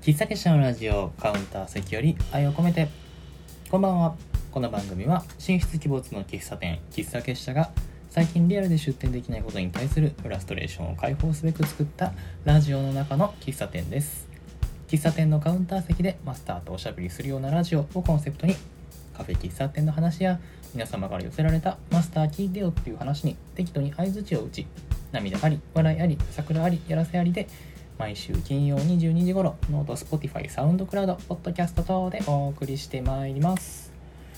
喫茶結社のラジオカウンター席より愛を込めて。こんばんは。この番組は進出鬼没の喫茶店喫茶結社が最近リアルで出店できないことに対するフラストレーションを解放すべく作ったラジオの中の喫茶店です。喫茶店のカウンター席でマスターとおしゃべりするようなラジオをコンセプトにカフェ喫茶店の話や皆様から寄せられたマスター聞いてよっていう話に適度に相づちを打ち涙あり笑いあり桜ありやらせありで毎週金曜22時頃 note、Spotify、 SoundCloud、ポッドキャスト等でお送りしてまいります。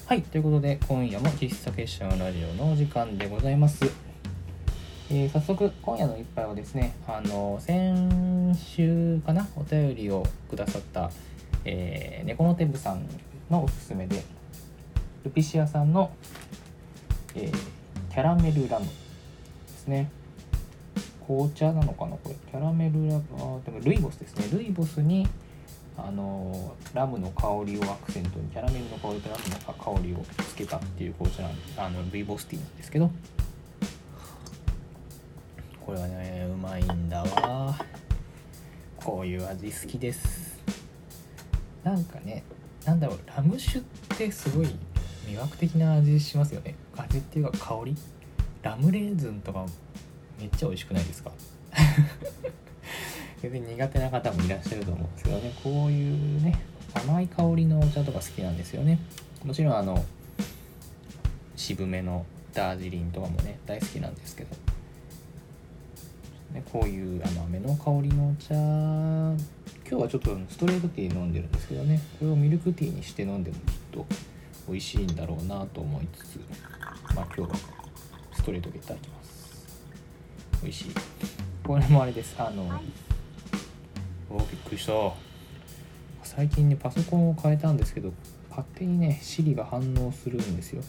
はい、ということで今夜も喫茶結社のラジオのお時間でございます。えー早速今夜の一杯はですね、あの先週かなお便りをくださった、えー、猫のテブさんのおすすめでルピシアさんの、えーキャラメルラムですね。紅茶なのかな？これ。キャラメルラムあでもルイボスですね。ルイボスにあのーラムの香りをアクセントにキャラメルの香りとラムの香りをつけたっていう紅茶なんあのルイボスティーなんですけど。これはねうまいんだわ。こういう味好きです。なんかねなんだろうラム酒ってすごい魅惑的な味しますよね。味っていうか香り？ラムレーズンとかめっちゃ美味しくないですか？全然苦手な方もいらっしゃると思うんですけどね。こういうね甘い香りのお茶とか好きなんですよね。もちろんあの渋めのダージリンとかもね大好きなんですけど、ね、こういう甘めの香りのお茶今日はちょっとストレートティー飲んでるんですけどね。これをミルクティーにして飲んでもきっと美味しいんだろうなと思いつつまあ今日はストレートでいただきます。美味しい。これもあれです。あのおびっくりした。最近ねパソコンを変えたんですけど勝手にね Siri が反応するんですよ。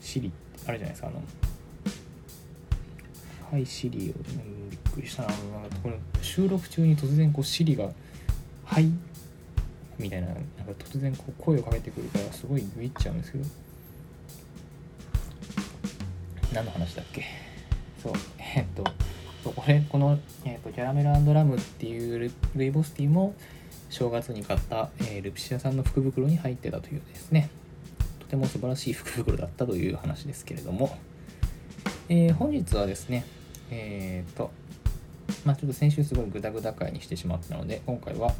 Siri あれじゃないですかあのはい Siri を、うんびっくりしたな。なんかこれ収録中に突然こう Siri が「はい」みたいななんか突然こう声をかけてくるからすごいビビっちゃうんですけど。何の話だっけ？そうえっとこれこの、えっとキャラメルラムっていうルルイボスティーも正月に買った、えールピシアさんの福袋に入ってたというですね。とても素晴らしい福袋だったという話ですけれども、えー本日はですねえっ、とまあちょっと先週すごいグダグダ回にしてしまったので今回は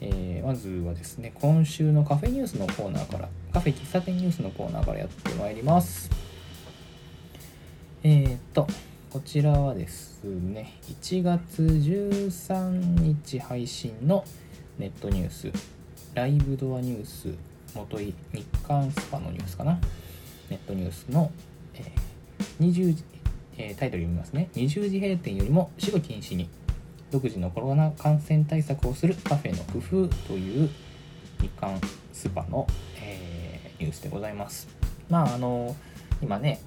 えーまずはですね今週のカフェニュースのコーナーからカフェ喫茶店ニュースのコーナーからやってまいります。えー、っとこちらはですね1月13日配信のネットニュースライブドアニュース元い日刊スパのニュースかな？ネットニュースの、えー20時、えータイトル読みますね。20時閉店よりも死後禁止に独自のコロナ感染対策をするカフェの工夫という日刊スパの、えーニュースでございます。まああの今ね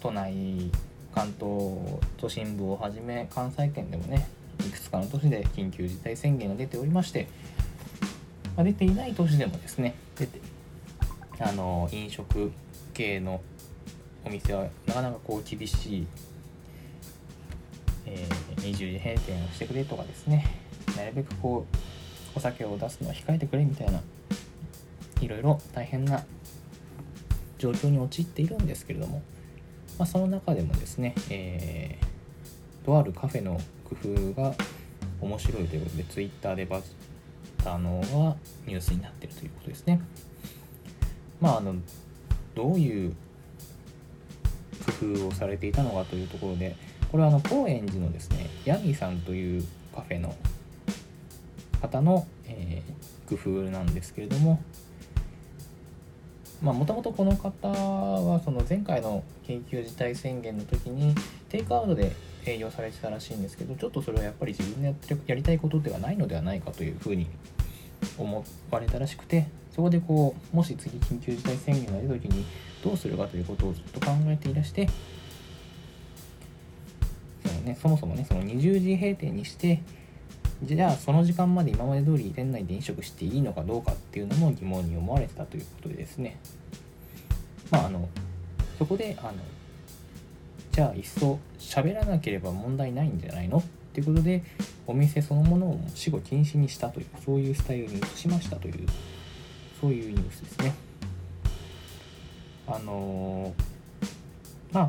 都内関東都心部をはじめ関西圏でもねいくつかの都市で緊急事態宣言が出ておりまして、まあ、出ていない都市でもですね出てあの飲食系のお店はなかなかこう厳しい、えー20時閉店をしてくれとかですねなるべくこうお酒を出すのは控えてくれみたいないろいろ大変な状況に陥っているんですけれども、まあ、その中でもですね、えーとあるカフェの工夫が面白いということで Twitter でバズったのがニュースになっているということですね。まああのどういう工夫をされていたのかというところでこれはあの高円寺のですねヤミさんというカフェの方の、えー工夫なんですけれどもまもともとこの方はその前回の緊急事態宣言の時にテイクアウトで営業されてたらしいんですけどちょっとそれはやっぱり自分でやってるやりたいことではないのではないかというふうに思われたらしくてそこでこうもし次緊急事態宣言が出た時にどうするかということをずっと考えていらしてその、ね、そもそもねその20時閉店にしてじゃあその時間まで今まで通り店内で飲食していいのかどうかっていうのも疑問に思われてたということでですね。まああのそこであのじゃあいっそ喋らなければ問題ないんじゃないのっていうことでお店そのものを死後禁止にしたというそういうスタイルに移しましたというそういうニュースですね。あの、まあ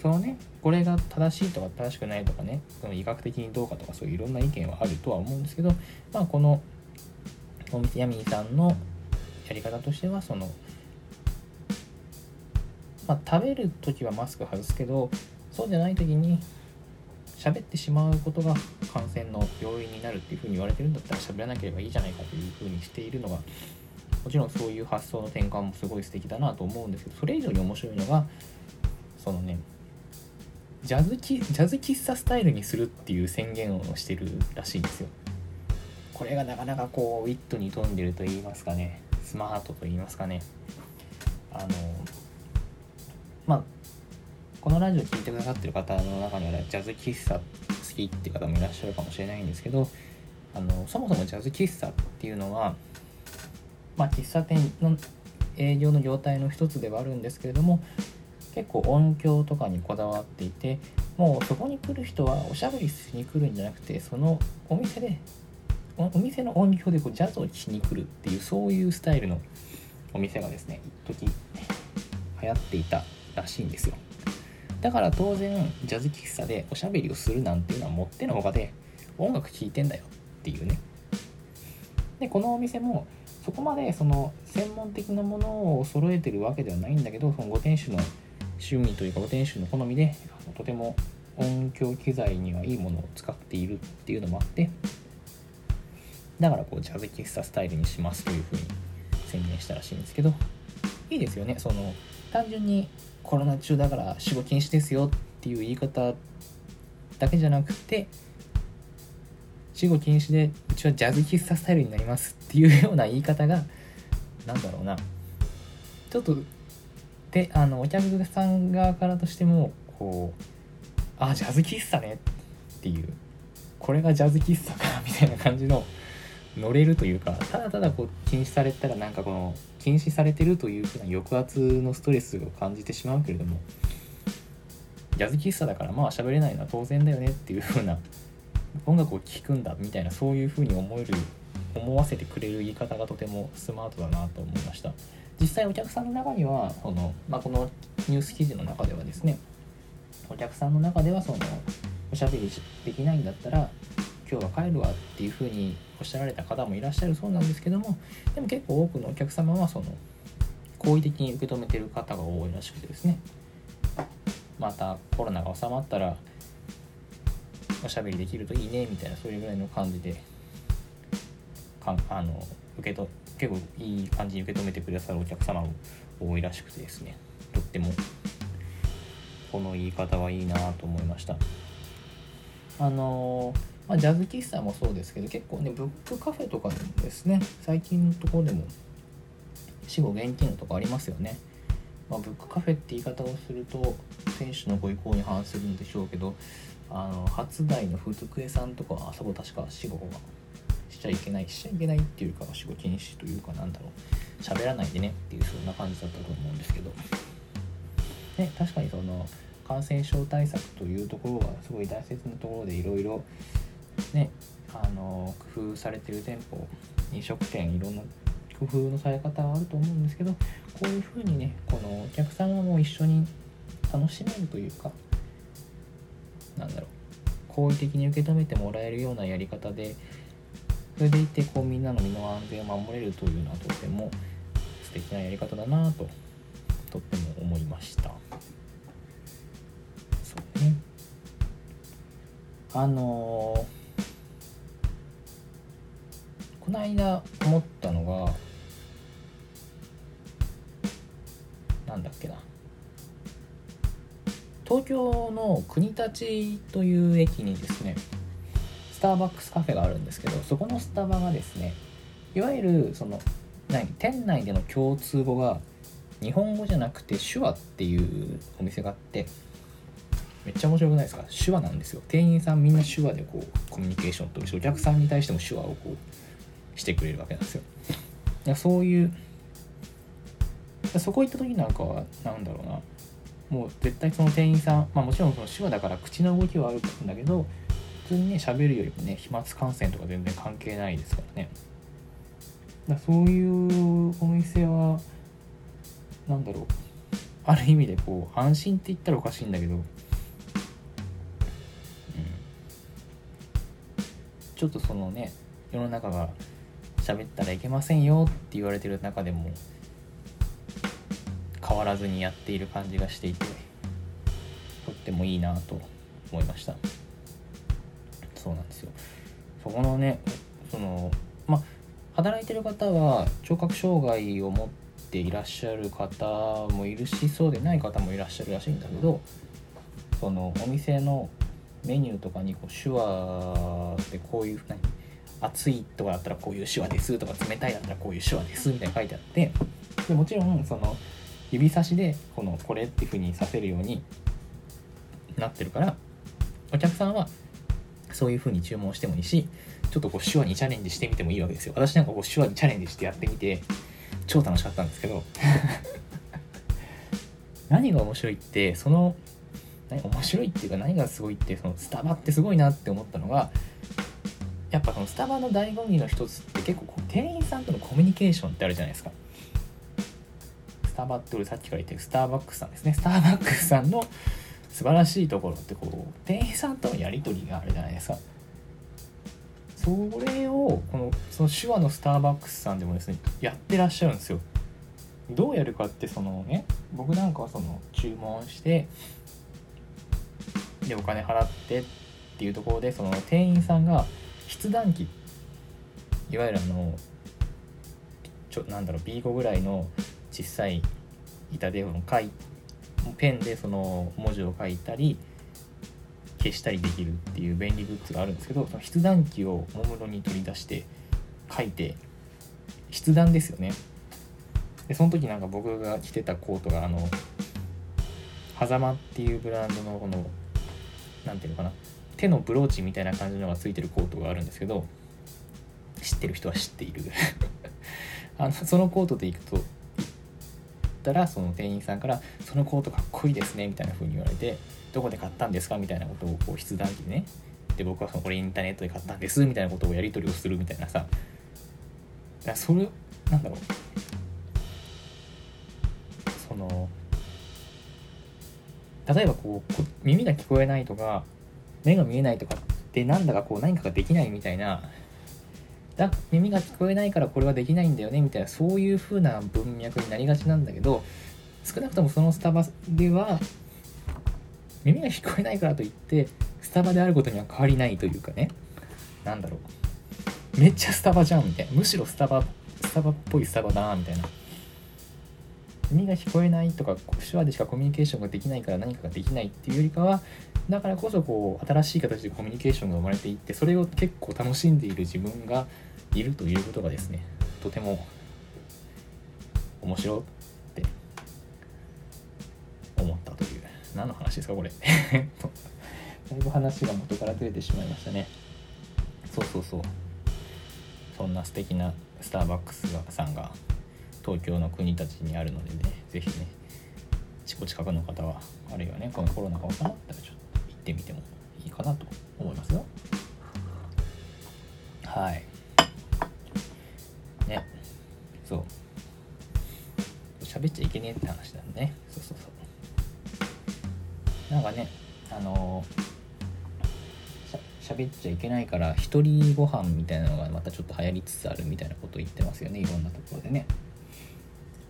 そのねこれが正しいとか正しくないとかねその医学的にどうかとかそういういろんな意見はあるとは思うんですけどまあこのお店ヤミーさんのやり方としてはそのまあ、食べる時はマスク外すけどそうじゃない時に喋ってしまうことが感染の要因になるっていうふうに言われてるんだったら喋らなければいいじゃないかというふうにしているのがもちろんそういう発想の転換もすごい素敵だなと思うんですけどそれ以上に面白いのがそのねジャズジャズ喫茶スタイルにするっていう宣言をしてるらしいんですよ。これがなかなかこうウィットに富んでると言いますかねスマートと言いますかねあのまあこのラジオ聴いてくださってる方の中には、ジャズ喫茶好きって方もいらっしゃるかもしれないんですけどあのそもそもジャズ喫茶っていうのは、まあ、喫茶店の営業の業態の一つではあるんですけれども結構音響とかにこだわっていてもうそこに来る人はおしゃべりしに来るんじゃなくてそのお店でお店の音響でこうジャズを聴きに来るっていうそういうスタイルのお店がですね一時流行っていたらしいんですよ。だから当然ジャズ喫茶でおしゃべりをするなんていうのはもってのほかで音楽聴いてんだよっていうね。でこのお店もそこまでその専門的なものを揃えてるわけではないんだけどそのご店主の趣味というか店主の好みでとても音響機材にはいいものを使っているっていうのもあってだからこうジャズ喫茶スタイルにしますというふうに宣言したらしいんですけどいいですよね。その単純にコロナ中だから仕事禁止ですよっていう言い方だけじゃなくて死後禁止でうちはジャズ喫茶スタイルになりますっていうような言い方が何だろうな。ちょっとであのお客さん側からとしてもこうあジャズ喫茶ねっていうこれがジャズ喫茶かみたいな感じの乗れるというかただただこう禁止されたらなんかこの禁止されてるというふうな抑圧のストレスを感じてしまうけれどもジャズ喫茶だからまあ喋れないのは当然だよねっていうふうな音楽を聴くんだみたいなそういうふうに思える思わせてくれる言い方がとてもスマートだなと思いました。実際お客さんの中にはその、まあ、このニュース記事の中ではですねお客さんの中ではそのおしゃべりできないんだったら今日は帰るわっていうふうにおっしゃられた方もいらっしゃるそうなんですけどもでも結構多くのお客様はその好意的に受け止めてる方が多いらしくてですねまたコロナが収まったらおしゃべりできるといいねみたいなそういうぐらいの感じでかあの受けと結構いい感じに受け止めてくださるお客様も多いらしくてですね。とってもこの言い方はいいなと思いました。あのーまあ、ジャズ喫茶もそうですけど結構ねブックカフェとかでもですね最近のところでも死後現金のとこありますよね、まあ、ブックカフェって言い方をすると選手のご意向に反するんでしょうけどあの初代の福江さんとかはあそこ確か死後はちゃいけないしちゃいけないっていうか死後禁止というかなんだろう喋らないでねっていうそんな感じだったと思うんですけど。ね確かにその感染症対策というところはすごい大切なところでいろいろねあの工夫されてる店舗飲食店いろんな工夫のされ方はあると思うんですけどこういうふうにねこのお客様も一緒に楽しめるというかなんだろう好意的に受け止めてもらえるようなやり方でそれでいてこうみんなの身の安全を守れるというのはとても素敵なやり方だなととっても思いました。そうね。あのーこの間思ったのがなんだっけな。東京の国立という駅にですねターバックスカフェがあるんですけどそこのスタバがですねいわゆるその何店内での共通語が日本語じゃなくて手話っていうお店があってめっちゃ面白くないですか？手話なんですよ。店員さんみんな手話でこうコミュニケーションとるしお客さんに対しても手話をこうしてくれるわけなんですよ。いやそういうそこ行った時なんかは何だろうな。もう絶対その店員さんまあもちろんその手話だから口の動きはあるんだけど通にね喋るよりもね飛沫感染とか全然関係ないですからね。だそういうお店はなんだろう。ある意味でこう安心って言ったらおかしいんだけど、うん、ちょっとそのね世の中が喋ったらいけませんよって言われてる中でも変わらずにやっている感じがしていてとってもいいなと思いました。そうなんですよ。そこのねそのまあ働いてる方は聴覚障害を持っていらっしゃる方もいるしそうでない方もいらっしゃるらしいんだけどそのお店のメニューとかにこう手話でこういう何熱いとかだったらこういう手話ですとか冷たいだったらこういう手話ですみたいな書いてあってでもちろんその指差しでこのこれっていう風にさせるようになってるからお客さんはそういう風に注文してもいいしちょっとこう手話にチャレンジしてみてもいいわけですよ。私なんかこう手話にチャレンジしてやってみて超楽しかったんですけど。何が面白いってその面白いっていうか何がすごいってそのスタバってすごいなって思ったのがやっぱそのスタバの醍醐味の一つって結構こう店員さんとのコミュニケーションってあるじゃないですか。スタバって俺さっきから言ってるスターバックスさんですね。スターバックスさんの素晴らしいところってこう店員さんとのやり取りがあるじゃないですか。それをこのその手話のスターバックスさんでもですねやってらっしゃるんですよ。どうやるかってそのね僕なんかはその注文してでお金払ってっていうところでその店員さんが筆談機いわゆるあのちょなんだろう B5 ぐらいの小さい板で書いペンでその文字を書いたり消したりできるっていう便利グッズがあるんですけどその筆談機をもむろに取り出して書いて筆談ですよね。でその時なんか僕が着てたコートがあの狭間っていうブランドのこの何ていうのかな手のブローチみたいな感じのがついてるコートがあるんですけど知ってる人は知っている。あのそのコートで行くとったらその店員さんから「そのコートかっこいいですね」みたいな風に言われてどこで買ったんですか？みたいなことをこう筆談機でね。で僕はそのこれインターネットで買ったんですみたいなことをやり取りをするみたいなさ。だそれなんだろう。その例えばこう耳が聞こえないとか目が見えないとかってなんだかこう何かができないみたいなだ耳が聞こえないからこれはできないんだよねみたいなそういう風な文脈になりがちなんだけど少なくともそのスタバでは耳が聞こえないからといってスタバであることには変わりないというかねなんだろう。めっちゃスタバじゃんみたいな。むしろスタバスタバっぽいスタバだなみたいな。耳が聞こえないとか手話でしかコミュニケーションができないから何かができないっていうよりかはだからこそこう新しい形でコミュニケーションが生まれていってそれを結構楽しんでいる自分がいるということがですねとても面白って思ったという。何の話ですかこれ。だいぶ話が元からずれてしまいましたね。そうそうそう。そんな素敵なスターバックスさんが東京の国たちにあるのでね是非ね近くの方はあるいはねこのコロナが収まったらちょっと行ってみてもいいかなと思いますよ。はい。ね。そう。喋っちゃいけねえって話だね。そうそうそう。なんかねあのしゃべっちゃいけないから一人ご飯みたいなのがまたちょっと流行りつつあるみたいなこと言ってますよねいろんなところでね。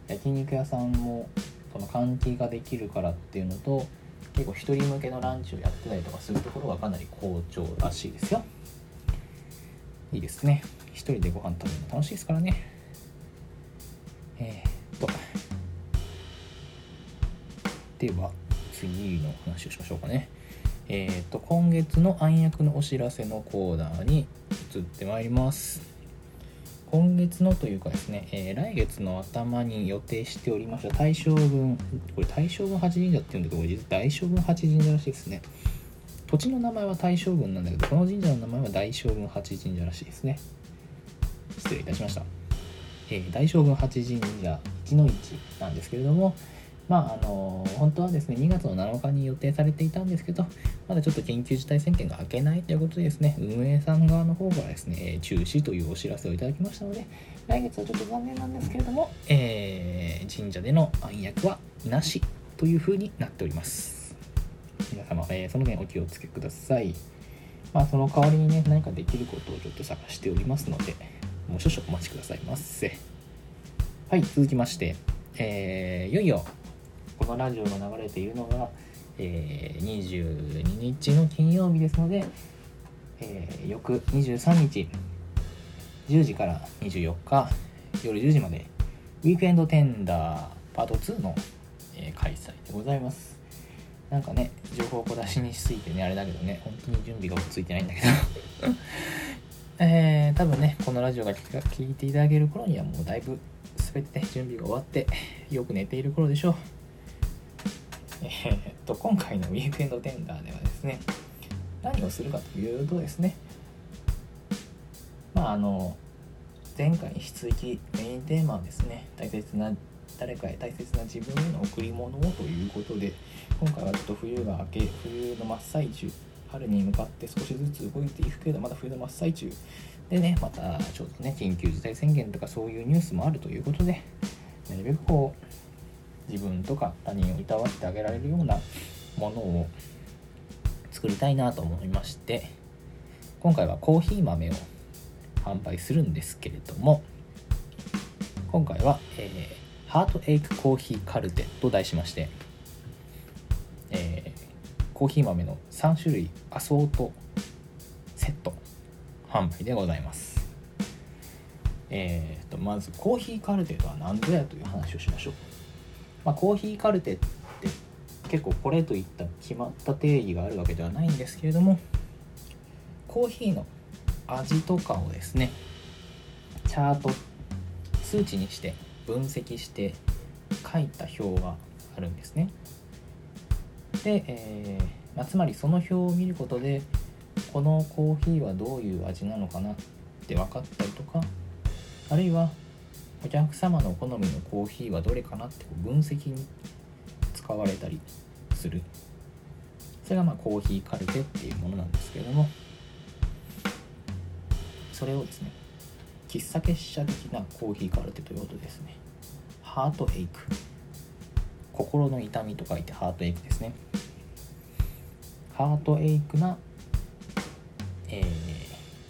焼肉屋さんもその換気ができるからっていうのと結構一人向けのランチをやってたりとかするところがかなり好調らしいですよ。いいですね。一人でご飯食べるの楽しいですからね。えー、っと。では次の話をしましょうかね。えー、っと今月の暗躍のお知らせのコーナーに移ってまいります。今月のというかですね、えー、来月の頭に予定しておりました大将軍、これ大将軍八神社っていうんだけど、これ実は大将軍八神社らしいですね。土地の名前は大将軍なんだけど、この神社の名前は大将軍八神社らしいですね。失礼いたしました。えー、大将軍八神社1の1なんですけれども、まああの本当はですね2月の7日に予定されていたんですけどまだちょっと緊急事態宣言が明けないということでですね運営さん側の方からですね中止というお知らせをいただきましたので来月はちょっと残念なんですけれども、えー、神社での暗躍はなしというふうになっております。皆様、えー、その点お気をつけください。まあその代わりにね何かできることをちょっと探しておりますのでもう少々お待ちくださいませ。はい続きましてえー、いよいよこのラジオが流れているのが、えー、22日の金曜日ですので、えー、翌23日10時から24日夜10時までウィークエンドテンダーパート2の、えー、開催でございます。なんかね情報を小出しにしすぎてねあれだけどね本当に準備がついてないんだけど。えー、多分ねこのラジオが聞いていただける頃にはもうだいぶ全て準備が終わってよく寝ている頃でしょう。え、っと今回のウィークエンドテンダーではですね何をするかというとですねまああの前回に引き続きメインテーマはですね大切な誰かへ大切な自分への贈り物をということで今回はちょっと冬が明け冬の真っ最中春に向かって少しずつ動いていくけどまだ冬の真っ最中でねまたちょっとね緊急事態宣言とかそういうニュースもあるということでなるべくこう自分とか他人をいたわってあげられるようなものを作りたいなと思いまして今回はコーヒー豆を販売するんですけれども今回は、えー、ハートエイクコーヒーカルテと題しまして、えー、コーヒー豆の3種類アソートセット販売でございます。えーと、まずコーヒーカルテとは何ぞやという話をしましょう、まあ、コーヒーカルテって結構これといった決まった定義があるわけではないんですけれどもコーヒーの味とかをですねチャート数値にして分析して書いた表があるんですね。で、えーまあ、つまりその表を見ることでこのコーヒーはどういう味なのかなって分かったりとかあるいはお客様の好みのコーヒーはどれかなって分析に使われたりする。それがまあコーヒーカルテっていうものなんですけれどもそれをですね喫茶結社的なコーヒーカルテということですね。ハートエイク。心の痛みと書いてハートエイクですね。ハートエイクな、えー、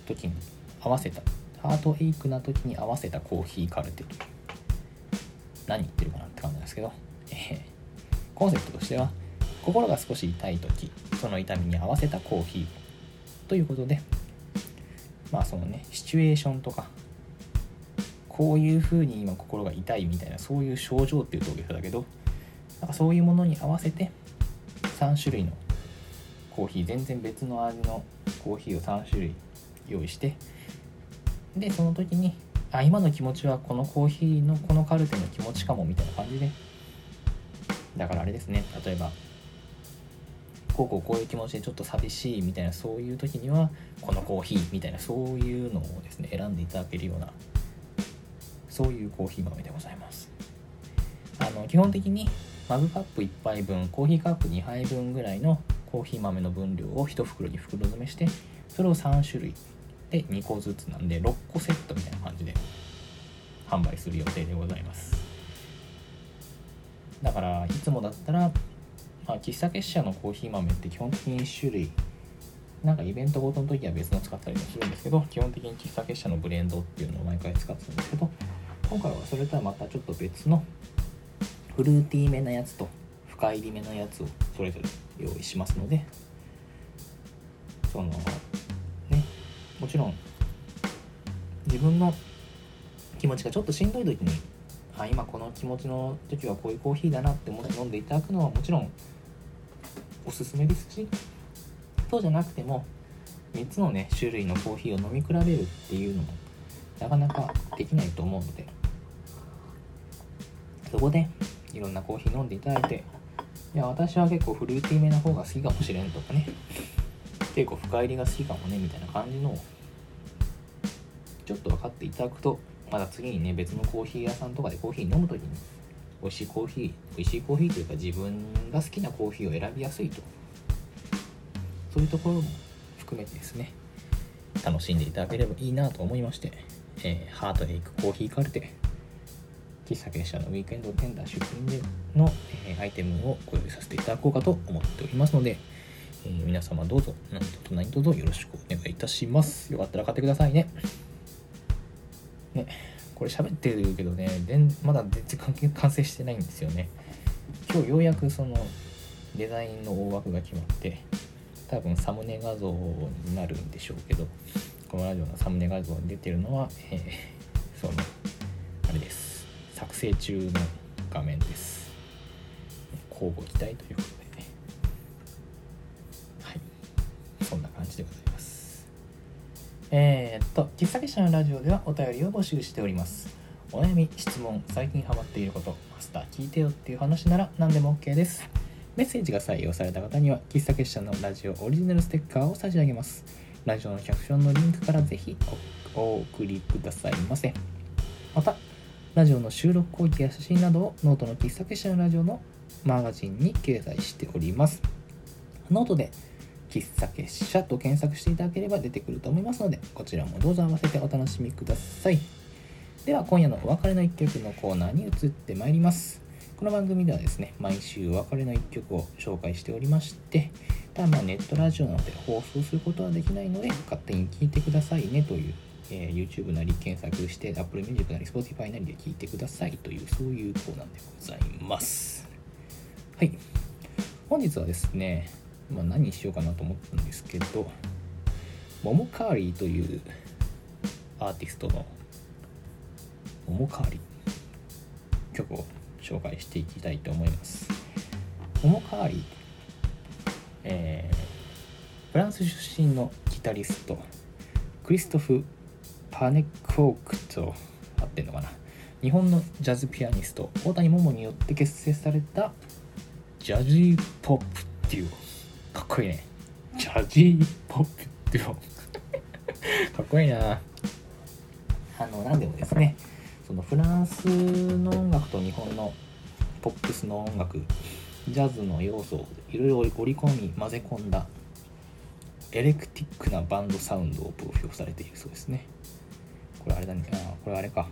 時に合わせたハートエイクな時に合わせたコーヒーカルテという。何言ってるかなって感じなんですけど、えー、コンセプトとしては心が少し痛い時その痛みに合わせたコーヒーということでまあそのねシチュエーションとかこういう風に今心が痛いみたいなそういう症状っていうと大げさだけどなんかそういうものに合わせて3種類のコーヒー全然別の味のコーヒーを3種類用意してでその時にあ今の気持ちはこのコーヒーのこのカルテの気持ちかもみたいな感じで。だからあれですね。例えばこうこうこういう気持ちでちょっと寂しいみたいなそういう時にはこのコーヒーみたいなそういうのをですね選んでいただけるようなそういうコーヒー豆でございます。あの基本的にマグカップ1杯分コーヒーカップ2杯分ぐらいのコーヒー豆の分量を1袋に袋詰めしてそれを3種類で2個ずつなんで6個セットみたいな感じで販売する予定でございます。だからいつもだったらまあ、喫茶結社のコーヒー豆って基本的に1種類なんかイベントごとの時は別の使ったりもするんですけど基本的に喫茶結社のブレンドっていうのを毎回使ってたんですけど今回はそれとはまたちょっと別のフルーティーめなやつと深入りめなやつをそれぞれ用意しますのでそのもちろん。自分の気持ちがちょっとしんどい時にあ今この気持ちの時はこういうコーヒーだなって思って飲んでいただくのはもちろんおすすめですしそうじゃなくても3つのね種類のコーヒーを飲み比べるっていうのもなかなかできないと思うので。そこでいろんなコーヒー飲んでいただいていや私は結構フルーティーめな方が好きかもしれんとかね。結構深入りが好きかもねみたいな感じのちょっと分かっていただくとまた次にね別のコーヒー屋さんとかでコーヒー飲む時に美味しいコーヒー美味しいコーヒーというか自分が好きなコーヒーを選びやすいと。そういうところも含めてですね楽しんでいただければいいなと思いまして、えー、ハートで行くコーヒーカルテ喫茶結社のウィークエンドテンダー出品での、えー、アイテムをご用意させていただこうかと思っておりますので、えー、皆様どうぞ何卒何卒よろしくお願いいたしますよ。かったら買ってくださいね。ねこれ喋ってるけどねでまだ全然完成してないんですよね。今日ようやくそのデザインの大枠が決まって多分サムネ画像になるんでしょうけどこのラジオのサムネ画像に出てるのは、えー、そのあれです。作成中の画面です。交互期待ということで。えー、っと喫茶結社のラジオではお便りを募集しておりますお悩み質問最近ハマっていることマスター聞いてよっていう話なら何でも OK ですメッセージが採用された方には喫茶結社のラジオオリジナルステッカーを差し上げます。ラジオのキャプションのリンクからぜひお送りくださいませ。また、ラジオの収録後記や写真などをノートの喫茶結社のラジオのマガジンに掲載しております。ノートで喫茶結社と検索していただければ出てくると思いますので、こちらもどうぞ合わせてお楽しみください。では今夜のお別れの一曲のコーナーに移ってまいります。この番組ではですね、毎週お別れの一曲を紹介しておりまして、ただまあネットラジオなので放送することはできないので、勝手に聞いてくださいねという、えー、YouTube なり検索して、Apple Music なり Spotify なりで聞いてくださいという、そういうコーナーでございます。はい。本日はですね、まあ、何にしようかなと思ったんですけど、モモカーリーというアーティストのモモカーリー曲を紹介していきたいと思います。モモカーリー、えー、フランス出身のギタリストクリストフ・パネクオークと合ってんのかな日本のジャズピアニスト大谷桃によって結成されたジャジーポップデュオかっこいいね。ジャジーポップデュオかっこいいな。あの何でもですね。そのフランスの音楽と日本のポップスの音楽ジャズの要素をいろいろ織り込み混ぜ込んだエレクティックなバンドサウンドをプロ評されているそうですね。これあれだね。あこれあれか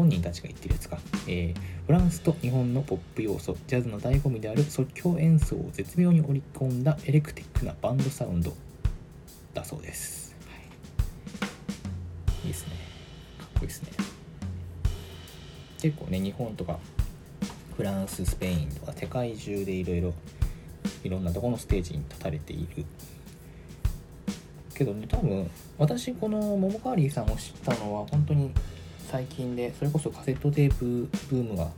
本人たちが言ってるやつか、えー、フランスと日本のポップ要素ジャズの醍醐味である即興演奏を絶妙に織り込んだエレクティックなバンドサウンドだそうです、はい、いいですね。こいいですね。結構ね日本とかフランススペインとか世界中でいろいろいろんなとこのステージに立たれている。けどね多分私このモモカーリーさんを知ったのは本当に最近でそれこそカセットテープブームが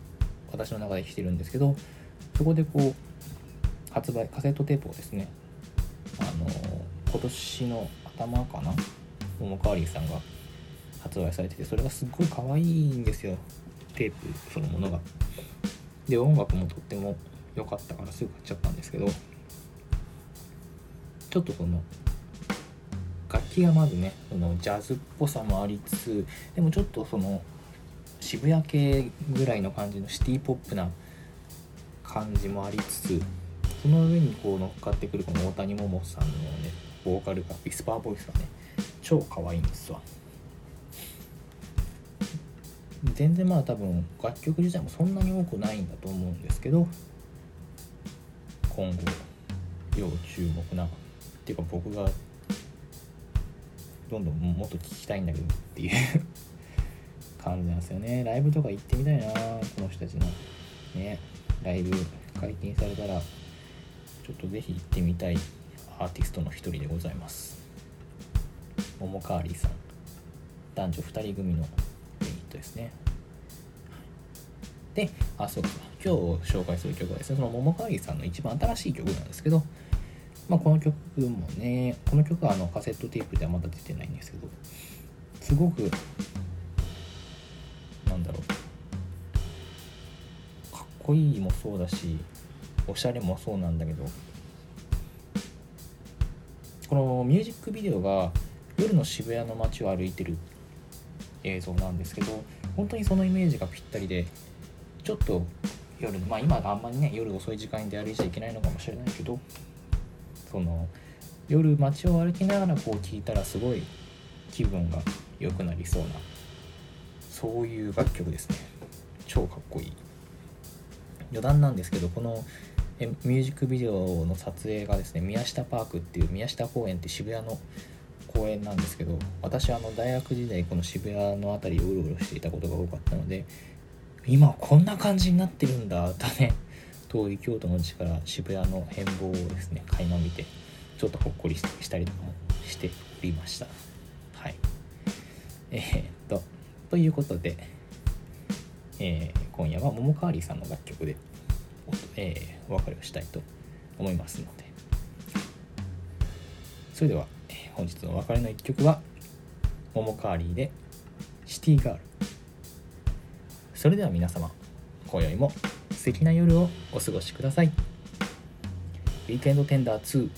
私の中で来てるんですけどそこでこう発売カセットテープをですねあの今年の頭かなモモカーリーさんが発売されててそれがすっごい可愛いんですよ。テープそのものが。で音楽もとっても良かったからすぐ買っちゃったんですけどちょっとその楽器がまずねそのジャズっぽさもありつつでもちょっとその渋谷系ぐらいの感じのシティポップな感じもありつつその上にこう乗っかってくるこの大谷桃さんのねボーカルがウィスパーボイスがね超可愛いんですわ。全然まだ多分楽曲自体もそんなに多くないんだと思うんですけど今後要注目なっていうか僕がどんどんもっと聞きたいんだけどっていう 感じなんですよね。ライブとか行ってみたいなこの人たちの。ね。ライブ解禁されたらちょっとぜひ行ってみたいアーティストの一人でございます。モモカーリーさん。男女2人組のユニットですね。で、あ、そうか。今日紹介する曲はですね、その桃川さんの一番新しい曲なんですけど、まあ、この曲もね、この曲はあのカセットテープではまだ出てないんですけど、すごく、なんだろう、かっこいいもそうだし、おしゃれもそうなんだけど、このミュージックビデオが夜の渋谷の街を歩いてる映像なんですけど本当にそのイメージがぴったりでちょっと夜まあ今あんまりね夜遅い時間に出歩いちゃいけないのかもしれないけどその夜街を歩きながらこう聴いたらすごい気分が良くなりそうなそういう楽曲ですね。超かっこいい。余談なんですけどこのミュージックビデオの撮影がですね宮下パークっていう宮下公園って渋谷の公園なんですけど私はあの大学時代この渋谷の辺りをうろうろしていたことが多かったので今こんな感じになってるんだだね遠い京都の地から渋谷の変貌をですね垣間見てちょっとほっこりしたりとかもしておりました。はい。えー、っとということで、えー、今夜は桃川里さんの楽曲で、えー、お別れをしたいと思いますので。それでは、えー、本日のお別れの一曲は桃川里で「シティガール」それでは皆様今宵も素敵な夜をお過ごしください。ウィークエンドテンダー2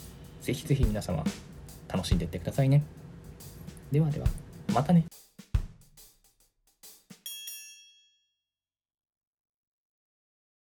ぜひぜひ皆様楽しんでいってくださいね。ではではまたね。